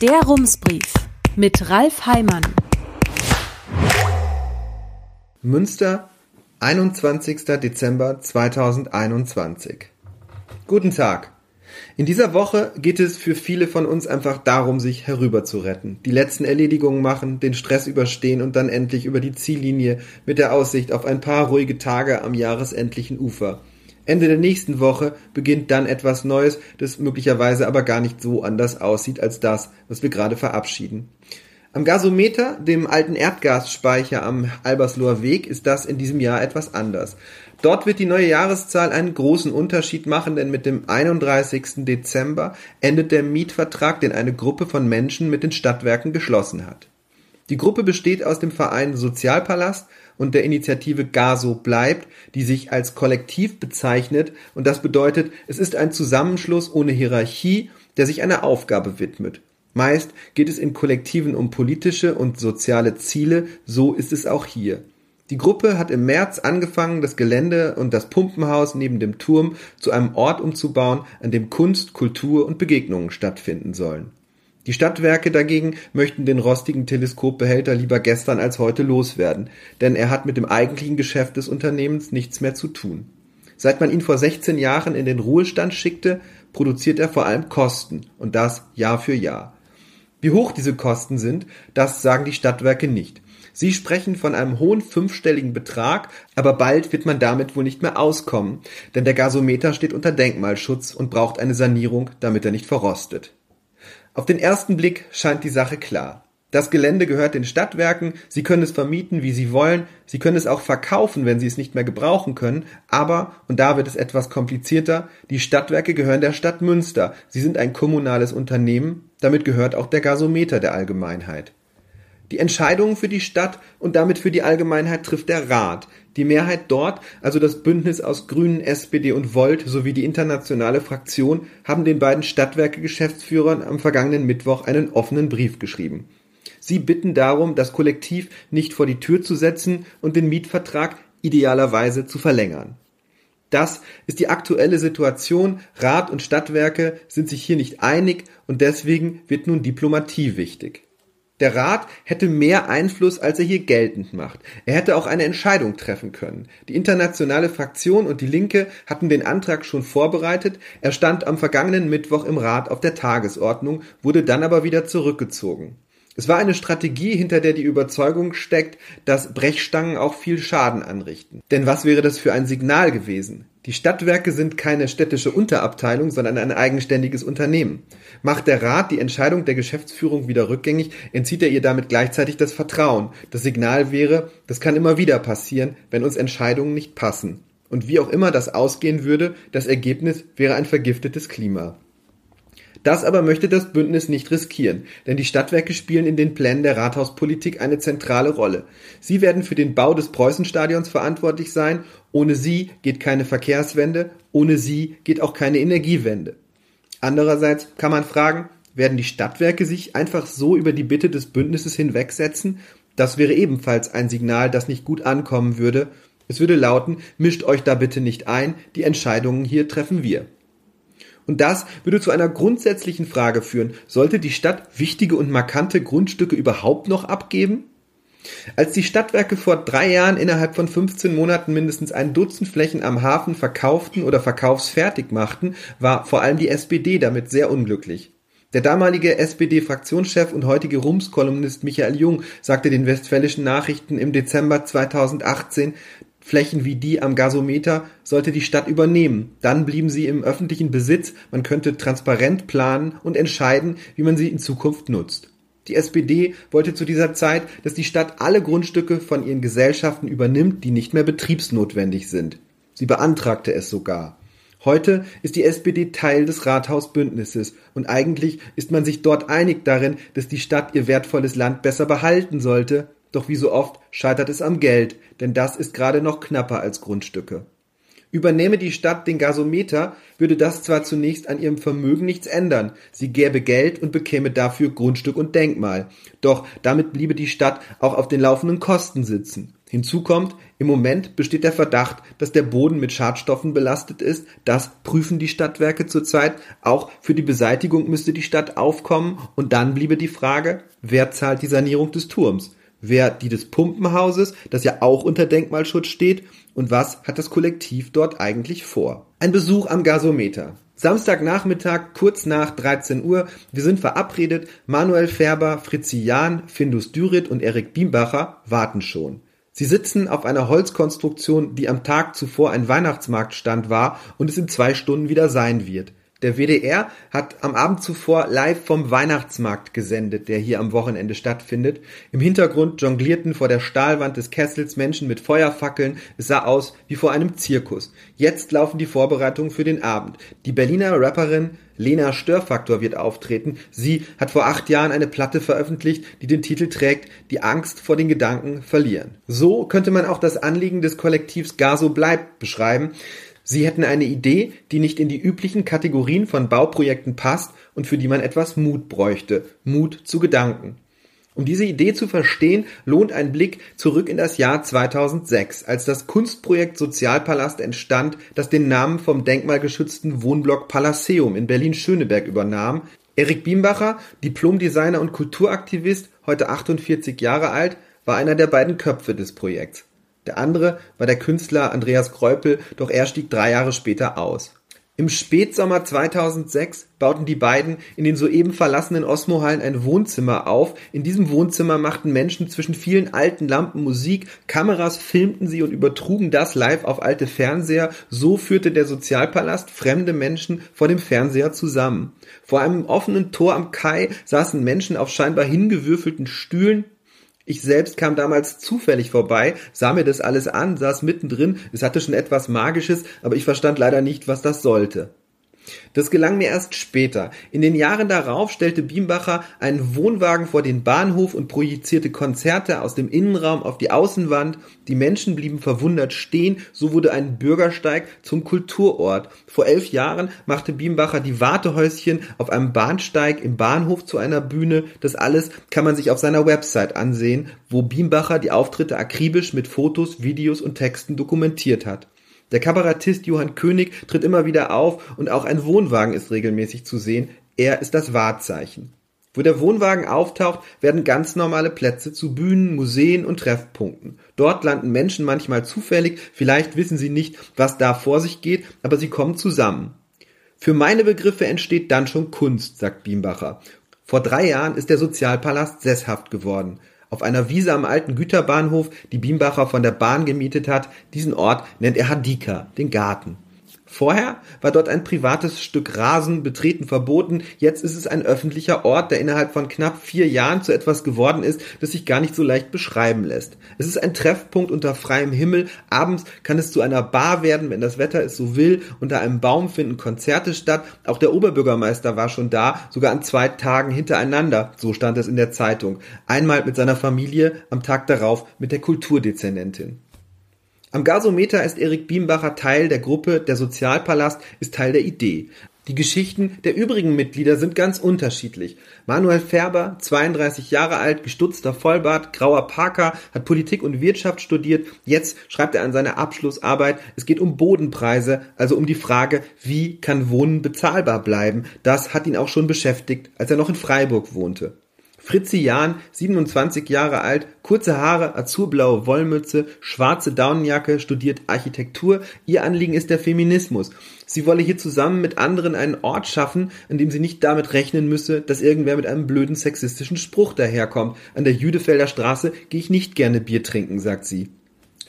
Der Rumsbrief mit Ralf Heimann. Münster, 21. Dezember 2021. Guten Tag. In dieser Woche geht es für viele von uns einfach darum, sich herüber zu retten, die letzten Erledigungen machen, den Stress überstehen und dann endlich über die Ziellinie mit der Aussicht auf ein paar ruhige Tage am jahresendlichen Ufer. Ende der nächsten Woche beginnt dann etwas Neues, das möglicherweise aber gar nicht so anders aussieht als das, was wir gerade verabschieden. Am Gasometer, dem alten Erdgasspeicher am Albersloher Weg, ist das in diesem Jahr etwas anders. Dort wird die neue Jahreszahl einen großen Unterschied machen, denn mit dem 31. Dezember endet der Mietvertrag, den eine Gruppe von Menschen mit den Stadtwerken geschlossen hat. Die Gruppe besteht aus dem Verein Sozialpalast und der Initiative Gaso bleibt, die sich als Kollektiv bezeichnet und das bedeutet, es ist ein Zusammenschluss ohne Hierarchie, der sich einer Aufgabe widmet. Meist geht es in Kollektiven um politische und soziale Ziele, so ist es auch hier. Die Gruppe hat im März angefangen, das Gelände und das Pumpenhaus neben dem Turm zu einem Ort umzubauen, an dem Kunst, Kultur und Begegnungen stattfinden sollen. Die Stadtwerke dagegen möchten den rostigen Teleskopbehälter lieber gestern als heute loswerden, denn er hat mit dem eigentlichen Geschäft des Unternehmens nichts mehr zu tun. Seit man ihn vor 16 Jahren in den Ruhestand schickte, produziert er vor allem Kosten und das Jahr für Jahr. Wie hoch diese Kosten sind, das sagen die Stadtwerke nicht. Sie sprechen von einem hohen fünfstelligen Betrag, aber bald wird man damit wohl nicht mehr auskommen, denn der Gasometer steht unter Denkmalschutz und braucht eine Sanierung, damit er nicht verrostet. Auf den ersten Blick scheint die Sache klar. Das Gelände gehört den Stadtwerken, sie können es vermieten, wie sie wollen, sie können es auch verkaufen, wenn sie es nicht mehr gebrauchen können, aber, und da wird es etwas komplizierter, die Stadtwerke gehören der Stadt Münster, sie sind ein kommunales Unternehmen, damit gehört auch der Gasometer der Allgemeinheit. Die Entscheidungen für die Stadt und damit für die Allgemeinheit trifft der Rat. Die Mehrheit dort, also das Bündnis aus Grünen, SPD und Volt sowie die internationale Fraktion, haben den beiden Stadtwerke-Geschäftsführern am vergangenen Mittwoch einen offenen Brief geschrieben. Sie bitten darum, das Kollektiv nicht vor die Tür zu setzen und den Mietvertrag idealerweise zu verlängern. Das ist die aktuelle Situation. Rat und Stadtwerke sind sich hier nicht einig und deswegen wird nun Diplomatie wichtig. Der Rat hätte mehr Einfluss, als er hier geltend macht. Er hätte auch eine Entscheidung treffen können. Die internationale Fraktion und die Linke hatten den Antrag schon vorbereitet. Er stand am vergangenen Mittwoch im Rat auf der Tagesordnung, wurde dann aber wieder zurückgezogen. Es war eine Strategie, hinter der die Überzeugung steckt, dass Brechstangen auch viel Schaden anrichten. Denn was wäre das für ein Signal gewesen? Die Stadtwerke sind keine städtische Unterabteilung, sondern ein eigenständiges Unternehmen. Macht der Rat die Entscheidung der Geschäftsführung wieder rückgängig, entzieht er ihr damit gleichzeitig das Vertrauen. Das Signal wäre, das kann immer wieder passieren, wenn uns Entscheidungen nicht passen. Und wie auch immer das ausgehen würde, das Ergebnis wäre ein vergiftetes Klima. Das aber möchte das Bündnis nicht riskieren, denn die Stadtwerke spielen in den Plänen der Rathauspolitik eine zentrale Rolle. Sie werden für den Bau des Preußenstadions verantwortlich sein. Ohne sie geht keine Verkehrswende, ohne sie geht auch keine Energiewende. Andererseits kann man fragen, werden die Stadtwerke sich einfach so über die Bitte des Bündnisses hinwegsetzen? Das wäre ebenfalls ein Signal, das nicht gut ankommen würde. Es würde lauten, mischt euch da bitte nicht ein, die Entscheidungen hier treffen wir. Und das würde zu einer grundsätzlichen Frage führen. Sollte die Stadt wichtige und markante Grundstücke überhaupt noch abgeben? Als die Stadtwerke vor drei Jahren innerhalb von 15 Monaten mindestens ein Dutzend Flächen am Hafen verkauften oder verkaufsfertig machten, war vor allem die SPD damit sehr unglücklich. Der damalige SPD-Fraktionschef und heutige Rums-Kolumnist Michael Jung sagte den Westfälischen Nachrichten im Dezember 2018, Flächen wie die am Gasometer sollte die Stadt übernehmen. Dann blieben sie im öffentlichen Besitz, man könnte transparent planen und entscheiden, wie man sie in Zukunft nutzt. Die SPD wollte zu dieser Zeit, dass die Stadt alle Grundstücke von ihren Gesellschaften übernimmt, die nicht mehr betriebsnotwendig sind. Sie beantragte es sogar. Heute ist die SPD Teil des Rathausbündnisses und eigentlich ist man sich dort einig darin, dass die Stadt ihr wertvolles Land besser behalten sollte, doch wie so oft scheitert es am Geld, denn das ist gerade noch knapper als Grundstücke. Übernehme die Stadt den Gasometer, würde das zwar zunächst an ihrem Vermögen nichts ändern, sie gäbe Geld und bekäme dafür Grundstück und Denkmal, doch damit bliebe die Stadt auch auf den laufenden Kosten sitzen. Hinzu kommt, im Moment besteht der Verdacht, dass der Boden mit Schadstoffen belastet ist. Das prüfen die Stadtwerke zurzeit. Auch für die Beseitigung müsste die Stadt aufkommen. Und dann bliebe die Frage, wer zahlt die Sanierung des Turms? Wer die des Pumpenhauses, das ja auch unter Denkmalschutz steht? Und was hat das Kollektiv dort eigentlich vor? Ein Besuch am Gasometer. Samstagnachmittag, kurz nach 13 Uhr. Wir sind verabredet. Manuel Färber, Fritzi Jahn, Findus Dürit und Erik Biembacher warten schon. Sie sitzen auf einer Holzkonstruktion, die am Tag zuvor ein Weihnachtsmarktstand war und es in zwei Stunden wieder sein wird. Der WDR hat am Abend zuvor live vom Weihnachtsmarkt gesendet, der hier am Wochenende stattfindet. Im Hintergrund jonglierten vor der Stahlwand des Kessels Menschen mit Feuerfackeln. Es sah aus wie vor einem Zirkus. Jetzt laufen die Vorbereitungen für den Abend. Die Berliner Rapperin Lena Störfaktor wird auftreten. Sie hat vor acht Jahren eine Platte veröffentlicht, die den Titel trägt Die Angst vor den Gedanken verlieren. So könnte man auch das Anliegen des Kollektivs Gaso bleibt beschreiben. Sie hätten eine Idee, die nicht in die üblichen Kategorien von Bauprojekten passt und für die man etwas Mut bräuchte. Mut zu Gedanken. Um diese Idee zu verstehen, lohnt ein Blick zurück in das Jahr 2006, als das Kunstprojekt Sozialpalast entstand, das den Namen vom denkmalgeschützten Wohnblock Palaceum in Berlin-Schöneberg übernahm. Erik Biembacher, Diplomdesigner und Kulturaktivist, heute 48 Jahre alt, war einer der beiden Köpfe des Projekts. Der andere war der Künstler Andreas Kreupel, doch er stieg drei Jahre später aus. Im Spätsommer 2006 bauten die beiden in den soeben verlassenen Osmo-Hallen ein Wohnzimmer auf. In diesem Wohnzimmer machten Menschen zwischen vielen alten Lampen Musik, Kameras filmten sie und übertrugen das live auf alte Fernseher. So führte der Sozialpalast fremde Menschen vor dem Fernseher zusammen. Vor einem offenen Tor am Kai saßen Menschen auf scheinbar hingewürfelten Stühlen, ich selbst kam damals zufällig vorbei, sah mir das alles an, saß mittendrin, es hatte schon etwas Magisches, aber ich verstand leider nicht, was das sollte. Das gelang mir erst später. In den Jahren darauf stellte Biembacher einen Wohnwagen vor den Bahnhof und projizierte Konzerte aus dem Innenraum auf die Außenwand. Die Menschen blieben verwundert stehen. So wurde ein Bürgersteig zum Kulturort. Vor elf Jahren machte Biembacher die Wartehäuschen auf einem Bahnsteig im Bahnhof zu einer Bühne. Das alles kann man sich auf seiner Website ansehen, wo Biembacher die Auftritte akribisch mit Fotos, Videos und Texten dokumentiert hat. Der Kabarettist Johann König tritt immer wieder auf und auch ein Wohnwagen ist regelmäßig zu sehen. Er ist das Wahrzeichen. Wo der Wohnwagen auftaucht, werden ganz normale Plätze zu Bühnen, Museen und Treffpunkten. Dort landen Menschen manchmal zufällig, vielleicht wissen sie nicht, was da vor sich geht, aber sie kommen zusammen. Für meine Begriffe entsteht dann schon Kunst, sagt Biembacher. Vor drei Jahren ist der Sozialpalast sesshaft geworden auf einer Wiese am alten Güterbahnhof, die Biembacher von der Bahn gemietet hat. Diesen Ort nennt er Hadika, den Garten. Vorher war dort ein privates Stück Rasen betreten verboten, jetzt ist es ein öffentlicher Ort, der innerhalb von knapp vier Jahren zu etwas geworden ist, das sich gar nicht so leicht beschreiben lässt. Es ist ein Treffpunkt unter freiem Himmel, abends kann es zu einer Bar werden, wenn das Wetter es so will, unter einem Baum finden Konzerte statt, auch der Oberbürgermeister war schon da, sogar an zwei Tagen hintereinander, so stand es in der Zeitung, einmal mit seiner Familie, am Tag darauf mit der Kulturdezernentin. Am Gasometer ist Erik Biembacher Teil der Gruppe, der Sozialpalast ist Teil der Idee. Die Geschichten der übrigen Mitglieder sind ganz unterschiedlich. Manuel Färber, 32 Jahre alt, gestutzter Vollbart, grauer Parker, hat Politik und Wirtschaft studiert. Jetzt schreibt er an seiner Abschlussarbeit, es geht um Bodenpreise, also um die Frage, wie kann Wohnen bezahlbar bleiben. Das hat ihn auch schon beschäftigt, als er noch in Freiburg wohnte. Fritzi Jahn, 27 Jahre alt, kurze Haare, azurblaue Wollmütze, schwarze Daunenjacke, studiert Architektur. Ihr Anliegen ist der Feminismus. Sie wolle hier zusammen mit anderen einen Ort schaffen, an dem sie nicht damit rechnen müsse, dass irgendwer mit einem blöden sexistischen Spruch daherkommt. An der Jüdefelder Straße gehe ich nicht gerne Bier trinken, sagt sie.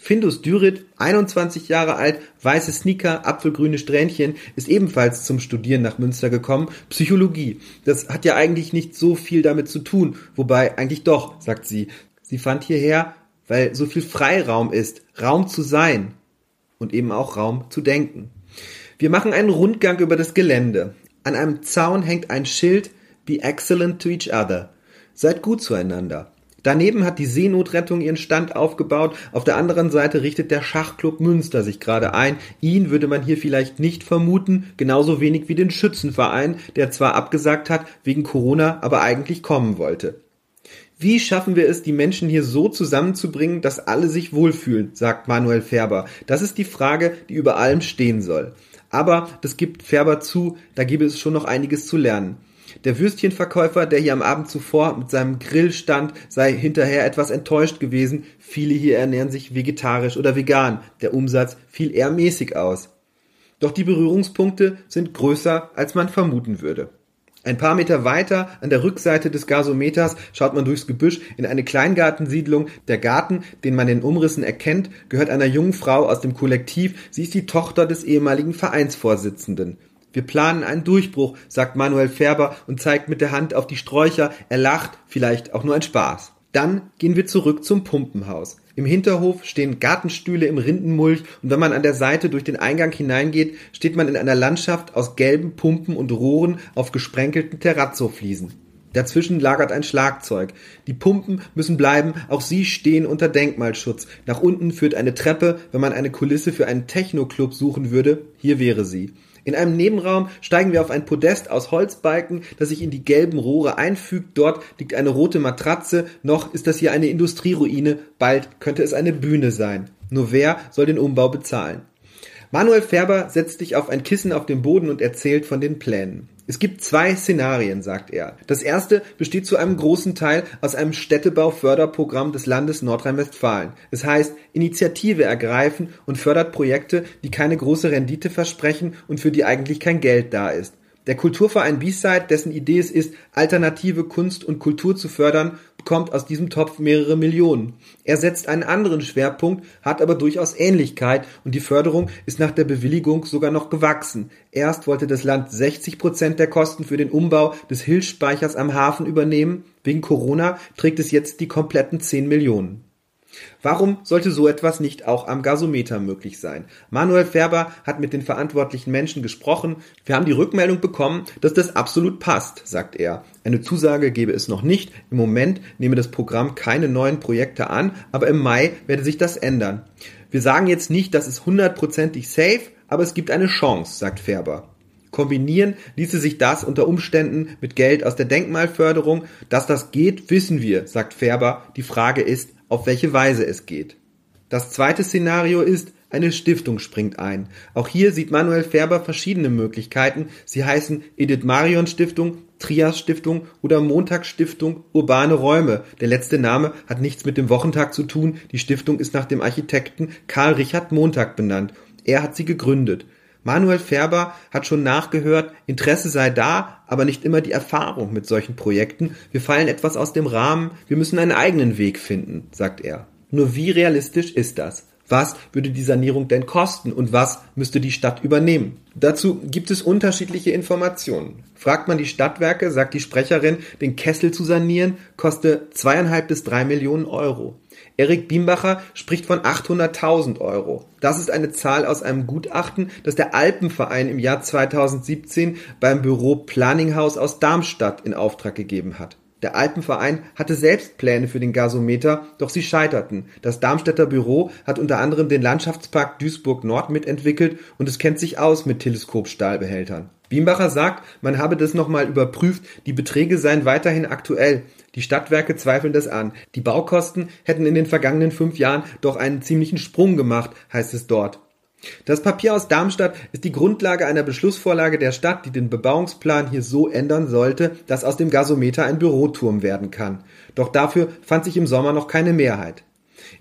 Findus Dürit, 21 Jahre alt, weiße Sneaker, apfelgrüne Strähnchen, ist ebenfalls zum Studieren nach Münster gekommen. Psychologie. Das hat ja eigentlich nicht so viel damit zu tun, wobei eigentlich doch, sagt sie. Sie fand hierher, weil so viel Freiraum ist, Raum zu sein und eben auch Raum zu denken. Wir machen einen Rundgang über das Gelände. An einem Zaun hängt ein Schild Be excellent to each other. Seid gut zueinander. Daneben hat die Seenotrettung ihren Stand aufgebaut. Auf der anderen Seite richtet der Schachclub Münster sich gerade ein. Ihn würde man hier vielleicht nicht vermuten, genauso wenig wie den Schützenverein, der zwar abgesagt hat wegen Corona, aber eigentlich kommen wollte. Wie schaffen wir es, die Menschen hier so zusammenzubringen, dass alle sich wohlfühlen, sagt Manuel Färber. Das ist die Frage, die über allem stehen soll. Aber das gibt Färber zu, da gäbe es schon noch einiges zu lernen. Der Würstchenverkäufer, der hier am Abend zuvor mit seinem Grill stand, sei hinterher etwas enttäuscht gewesen. Viele hier ernähren sich vegetarisch oder vegan. Der Umsatz fiel eher mäßig aus. Doch die Berührungspunkte sind größer, als man vermuten würde. Ein paar Meter weiter an der Rückseite des Gasometers schaut man durchs Gebüsch in eine Kleingartensiedlung. Der Garten, den man in Umrissen erkennt, gehört einer jungen Frau aus dem Kollektiv. Sie ist die Tochter des ehemaligen Vereinsvorsitzenden. Wir planen einen Durchbruch, sagt Manuel Färber und zeigt mit der Hand auf die Sträucher. Er lacht, vielleicht auch nur ein Spaß. Dann gehen wir zurück zum Pumpenhaus. Im Hinterhof stehen Gartenstühle im Rindenmulch und wenn man an der Seite durch den Eingang hineingeht, steht man in einer Landschaft aus gelben Pumpen und Rohren auf gesprenkelten Terrazzo-Fliesen. Dazwischen lagert ein Schlagzeug. Die Pumpen müssen bleiben, auch sie stehen unter Denkmalschutz. Nach unten führt eine Treppe, wenn man eine Kulisse für einen Techno-Club suchen würde, hier wäre sie. In einem Nebenraum steigen wir auf ein Podest aus Holzbalken, das sich in die gelben Rohre einfügt. Dort liegt eine rote Matratze. Noch ist das hier eine Industrieruine. Bald könnte es eine Bühne sein. Nur wer soll den Umbau bezahlen? Manuel Färber setzt sich auf ein Kissen auf dem Boden und erzählt von den Plänen. Es gibt zwei Szenarien, sagt er. Das erste besteht zu einem großen Teil aus einem Städtebauförderprogramm des Landes Nordrhein-Westfalen. Es heißt Initiative ergreifen und fördert Projekte, die keine große Rendite versprechen und für die eigentlich kein Geld da ist. Der Kulturverein B-Side, dessen Idee es ist, alternative Kunst und Kultur zu fördern, bekommt aus diesem Topf mehrere Millionen. Er setzt einen anderen Schwerpunkt, hat aber durchaus Ähnlichkeit und die Förderung ist nach der Bewilligung sogar noch gewachsen. Erst wollte das Land 60 Prozent der Kosten für den Umbau des Hilfsspeichers am Hafen übernehmen. Wegen Corona trägt es jetzt die kompletten 10 Millionen. Warum sollte so etwas nicht auch am Gasometer möglich sein? Manuel Färber hat mit den verantwortlichen Menschen gesprochen. Wir haben die Rückmeldung bekommen, dass das absolut passt, sagt er. Eine Zusage gebe es noch nicht. Im Moment nehme das Programm keine neuen Projekte an, aber im Mai werde sich das ändern. Wir sagen jetzt nicht, dass es hundertprozentig safe, aber es gibt eine Chance, sagt Färber. Kombinieren ließe sich das unter Umständen mit Geld aus der Denkmalförderung. Dass das geht, wissen wir, sagt Färber. Die Frage ist, auf welche Weise es geht. Das zweite Szenario ist, eine Stiftung springt ein. Auch hier sieht Manuel Färber verschiedene Möglichkeiten. Sie heißen Edith Marion Stiftung, Trias Stiftung oder Montag Stiftung Urbane Räume. Der letzte Name hat nichts mit dem Wochentag zu tun. Die Stiftung ist nach dem Architekten Karl Richard Montag benannt. Er hat sie gegründet. Manuel Färber hat schon nachgehört, Interesse sei da, aber nicht immer die Erfahrung mit solchen Projekten. Wir fallen etwas aus dem Rahmen, wir müssen einen eigenen Weg finden, sagt er. Nur wie realistisch ist das? Was würde die Sanierung denn kosten und was müsste die Stadt übernehmen? Dazu gibt es unterschiedliche Informationen. Fragt man die Stadtwerke, sagt die Sprecherin, den Kessel zu sanieren, koste zweieinhalb bis drei Millionen Euro. Erik Biembacher spricht von 800.000 Euro. Das ist eine Zahl aus einem Gutachten, das der Alpenverein im Jahr 2017 beim Büro Planninghaus aus Darmstadt in Auftrag gegeben hat. Der Alpenverein hatte selbst Pläne für den Gasometer, doch sie scheiterten. Das Darmstädter Büro hat unter anderem den Landschaftspark Duisburg Nord mitentwickelt und es kennt sich aus mit Teleskopstahlbehältern. Biembacher sagt, man habe das nochmal überprüft, die Beträge seien weiterhin aktuell. Die Stadtwerke zweifeln das an. Die Baukosten hätten in den vergangenen fünf Jahren doch einen ziemlichen Sprung gemacht, heißt es dort. Das Papier aus Darmstadt ist die Grundlage einer Beschlussvorlage der Stadt, die den Bebauungsplan hier so ändern sollte, dass aus dem Gasometer ein Büroturm werden kann. Doch dafür fand sich im Sommer noch keine Mehrheit.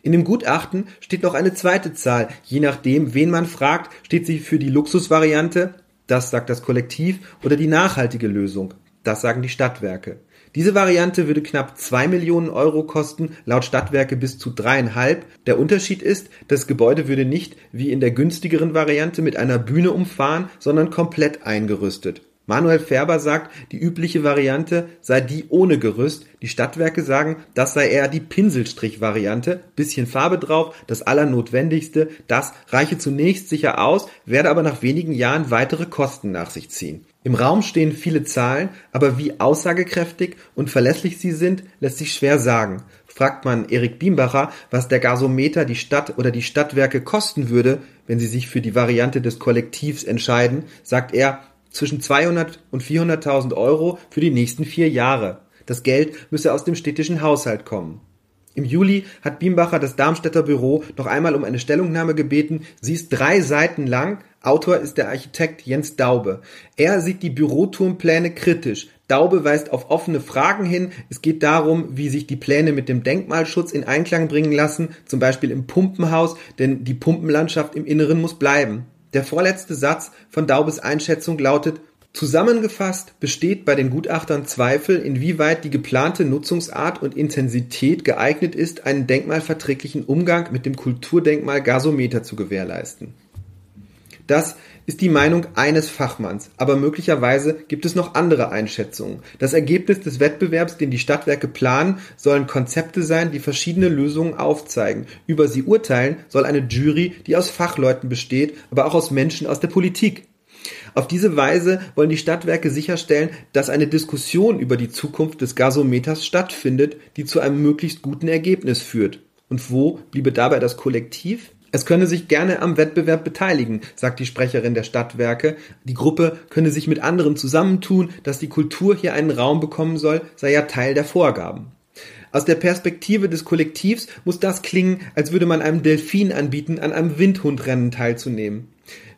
In dem Gutachten steht noch eine zweite Zahl. Je nachdem, wen man fragt, steht sie für die Luxusvariante, das sagt das Kollektiv, oder die nachhaltige Lösung, das sagen die Stadtwerke. Diese Variante würde knapp zwei Millionen Euro kosten, laut Stadtwerke bis zu dreieinhalb. Der Unterschied ist, das Gebäude würde nicht wie in der günstigeren Variante mit einer Bühne umfahren, sondern komplett eingerüstet. Manuel Färber sagt, die übliche Variante sei die ohne Gerüst. Die Stadtwerke sagen, das sei eher die Pinselstrich-Variante. Bisschen Farbe drauf, das Allernotwendigste. Das reiche zunächst sicher aus, werde aber nach wenigen Jahren weitere Kosten nach sich ziehen. Im Raum stehen viele Zahlen, aber wie aussagekräftig und verlässlich sie sind, lässt sich schwer sagen. Fragt man Erik Biembacher, was der Gasometer die Stadt oder die Stadtwerke kosten würde, wenn sie sich für die Variante des Kollektivs entscheiden, sagt er zwischen 200 und 400.000 Euro für die nächsten vier Jahre. Das Geld müsse aus dem städtischen Haushalt kommen. Im Juli hat Biembacher das Darmstädter Büro noch einmal um eine Stellungnahme gebeten. Sie ist drei Seiten lang. Autor ist der Architekt Jens Daube. Er sieht die Büroturmpläne kritisch. Daube weist auf offene Fragen hin. Es geht darum, wie sich die Pläne mit dem Denkmalschutz in Einklang bringen lassen, zum Beispiel im Pumpenhaus, denn die Pumpenlandschaft im Inneren muss bleiben. Der vorletzte Satz von Daubes Einschätzung lautet, Zusammengefasst besteht bei den Gutachtern Zweifel, inwieweit die geplante Nutzungsart und Intensität geeignet ist, einen denkmalverträglichen Umgang mit dem Kulturdenkmal Gasometer zu gewährleisten. Das ist die Meinung eines Fachmanns, aber möglicherweise gibt es noch andere Einschätzungen. Das Ergebnis des Wettbewerbs, den die Stadtwerke planen, sollen Konzepte sein, die verschiedene Lösungen aufzeigen. Über sie urteilen soll eine Jury, die aus Fachleuten besteht, aber auch aus Menschen aus der Politik. Auf diese Weise wollen die Stadtwerke sicherstellen, dass eine Diskussion über die Zukunft des Gasometers stattfindet, die zu einem möglichst guten Ergebnis führt. Und wo bliebe dabei das Kollektiv? Es könne sich gerne am Wettbewerb beteiligen, sagt die Sprecherin der Stadtwerke. Die Gruppe könne sich mit anderen zusammentun, dass die Kultur hier einen Raum bekommen soll, sei ja Teil der Vorgaben. Aus der Perspektive des Kollektivs muss das klingen, als würde man einem Delfin anbieten, an einem Windhundrennen teilzunehmen.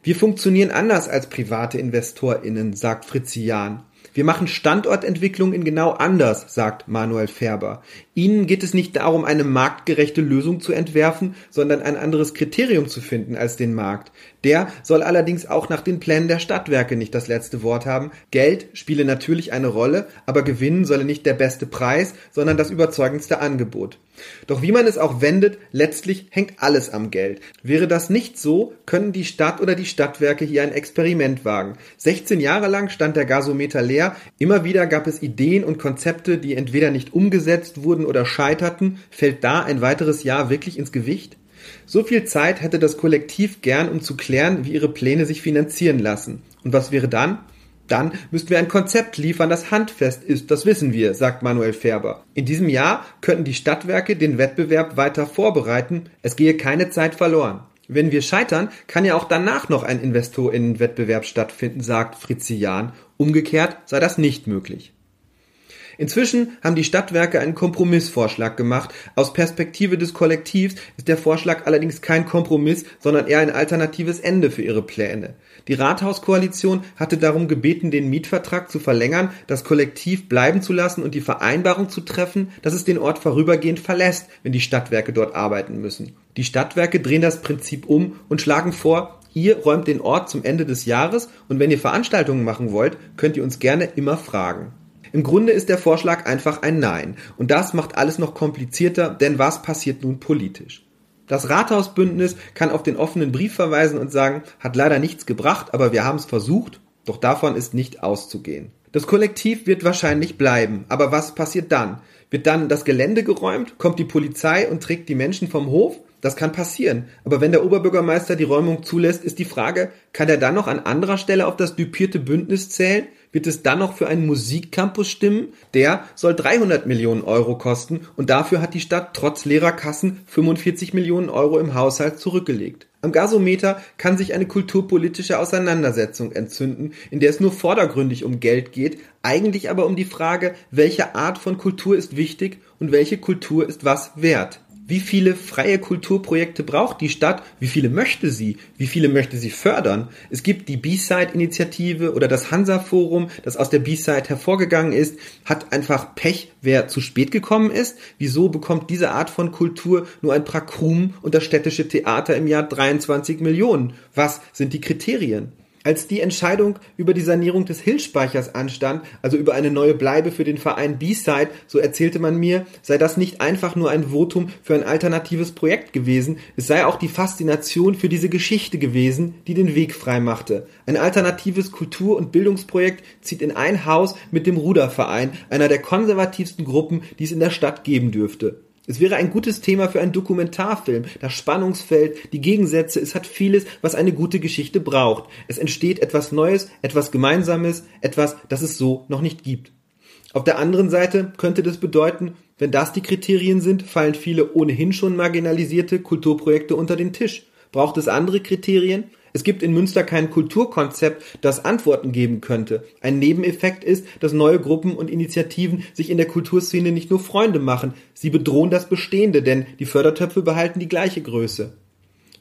Wir funktionieren anders als private InvestorInnen, sagt Fritzi Jahn. Wir machen Standortentwicklung in genau anders, sagt Manuel Färber. Ihnen geht es nicht darum, eine marktgerechte Lösung zu entwerfen, sondern ein anderes Kriterium zu finden als den Markt. Der soll allerdings auch nach den Plänen der Stadtwerke nicht das letzte Wort haben. Geld spiele natürlich eine Rolle, aber gewinnen solle nicht der beste Preis, sondern das überzeugendste Angebot. Doch wie man es auch wendet, letztlich hängt alles am Geld. Wäre das nicht so, können die Stadt oder die Stadtwerke hier ein Experiment wagen. 16 Jahre lang stand der Gasometer leer, immer wieder gab es Ideen und Konzepte, die entweder nicht umgesetzt wurden oder scheiterten. Fällt da ein weiteres Jahr wirklich ins Gewicht? So viel Zeit hätte das Kollektiv gern, um zu klären, wie ihre Pläne sich finanzieren lassen. Und was wäre dann? Dann müssten wir ein Konzept liefern, das handfest ist, das wissen wir, sagt Manuel Färber. In diesem Jahr könnten die Stadtwerke den Wettbewerb weiter vorbereiten, es gehe keine Zeit verloren. Wenn wir scheitern, kann ja auch danach noch ein Investorinnenwettbewerb stattfinden, sagt Fritzi Jahn. Umgekehrt sei das nicht möglich. Inzwischen haben die Stadtwerke einen Kompromissvorschlag gemacht. Aus Perspektive des Kollektivs ist der Vorschlag allerdings kein Kompromiss, sondern eher ein alternatives Ende für ihre Pläne. Die Rathauskoalition hatte darum gebeten, den Mietvertrag zu verlängern, das Kollektiv bleiben zu lassen und die Vereinbarung zu treffen, dass es den Ort vorübergehend verlässt, wenn die Stadtwerke dort arbeiten müssen. Die Stadtwerke drehen das Prinzip um und schlagen vor, ihr räumt den Ort zum Ende des Jahres und wenn ihr Veranstaltungen machen wollt, könnt ihr uns gerne immer fragen. Im Grunde ist der Vorschlag einfach ein Nein. Und das macht alles noch komplizierter, denn was passiert nun politisch? Das Rathausbündnis kann auf den offenen Brief verweisen und sagen, hat leider nichts gebracht, aber wir haben es versucht, doch davon ist nicht auszugehen. Das Kollektiv wird wahrscheinlich bleiben, aber was passiert dann? Wird dann das Gelände geräumt? Kommt die Polizei und trägt die Menschen vom Hof? Das kann passieren. Aber wenn der Oberbürgermeister die Räumung zulässt, ist die Frage, kann er dann noch an anderer Stelle auf das düpierte Bündnis zählen? Wird es dann noch für einen Musikcampus stimmen? Der soll 300 Millionen Euro kosten und dafür hat die Stadt trotz leerer Kassen 45 Millionen Euro im Haushalt zurückgelegt. Am Gasometer kann sich eine kulturpolitische Auseinandersetzung entzünden, in der es nur vordergründig um Geld geht, eigentlich aber um die Frage, welche Art von Kultur ist wichtig und welche Kultur ist was wert. Wie viele freie Kulturprojekte braucht die Stadt? Wie viele möchte sie? Wie viele möchte sie fördern? Es gibt die B-Side-Initiative oder das Hansa-Forum, das aus der B-Side hervorgegangen ist, hat einfach Pech, wer zu spät gekommen ist. Wieso bekommt diese Art von Kultur nur ein Prakrum und das städtische Theater im Jahr 23 Millionen? Was sind die Kriterien? Als die Entscheidung über die Sanierung des Hillspeichers anstand, also über eine neue Bleibe für den Verein B-Side, so erzählte man mir, sei das nicht einfach nur ein Votum für ein alternatives Projekt gewesen, es sei auch die Faszination für diese Geschichte gewesen, die den Weg frei machte. Ein alternatives Kultur- und Bildungsprojekt zieht in ein Haus mit dem Ruderverein, einer der konservativsten Gruppen, die es in der Stadt geben dürfte. Es wäre ein gutes Thema für einen Dokumentarfilm. Das Spannungsfeld, die Gegensätze, es hat vieles, was eine gute Geschichte braucht. Es entsteht etwas Neues, etwas Gemeinsames, etwas, das es so noch nicht gibt. Auf der anderen Seite könnte das bedeuten, wenn das die Kriterien sind, fallen viele ohnehin schon marginalisierte Kulturprojekte unter den Tisch. Braucht es andere Kriterien? Es gibt in Münster kein Kulturkonzept, das Antworten geben könnte. Ein Nebeneffekt ist, dass neue Gruppen und Initiativen sich in der Kulturszene nicht nur Freunde machen, sie bedrohen das Bestehende, denn die Fördertöpfe behalten die gleiche Größe.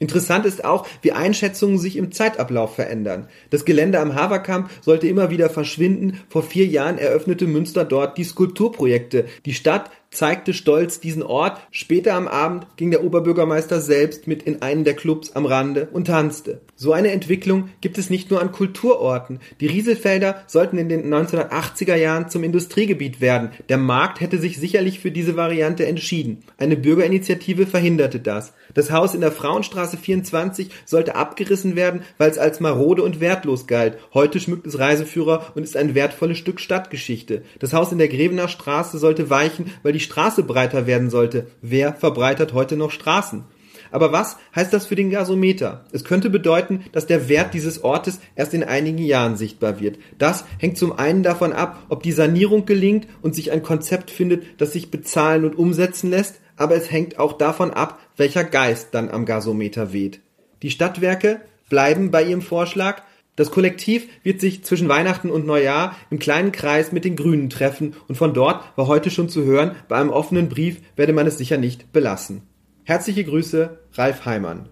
Interessant ist auch, wie Einschätzungen sich im Zeitablauf verändern. Das Gelände am Haverkamp sollte immer wieder verschwinden. Vor vier Jahren eröffnete Münster dort die Skulpturprojekte. Die Stadt zeigte stolz diesen Ort. Später am Abend ging der Oberbürgermeister selbst mit in einen der Clubs am Rande und tanzte. So eine Entwicklung gibt es nicht nur an Kulturorten. Die Rieselfelder sollten in den 1980er Jahren zum Industriegebiet werden. Der Markt hätte sich sicherlich für diese Variante entschieden. Eine Bürgerinitiative verhinderte das. Das Haus in der Frauenstraße 24 sollte abgerissen werden, weil es als marode und wertlos galt. Heute schmückt es Reiseführer und ist ein wertvolles Stück Stadtgeschichte. Das Haus in der Grevener Straße sollte weichen, weil die Straße breiter werden sollte. Wer verbreitert heute noch Straßen? Aber was heißt das für den Gasometer? Es könnte bedeuten, dass der Wert dieses Ortes erst in einigen Jahren sichtbar wird. Das hängt zum einen davon ab, ob die Sanierung gelingt und sich ein Konzept findet, das sich bezahlen und umsetzen lässt, aber es hängt auch davon ab, welcher Geist dann am Gasometer weht. Die Stadtwerke bleiben bei ihrem Vorschlag, das Kollektiv wird sich zwischen Weihnachten und Neujahr im kleinen Kreis mit den Grünen treffen und von dort war heute schon zu hören, bei einem offenen Brief werde man es sicher nicht belassen. Herzliche Grüße, Ralf Heimann.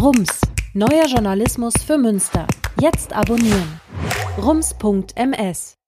Rums, neuer Journalismus für Münster. Jetzt abonnieren. rums.ms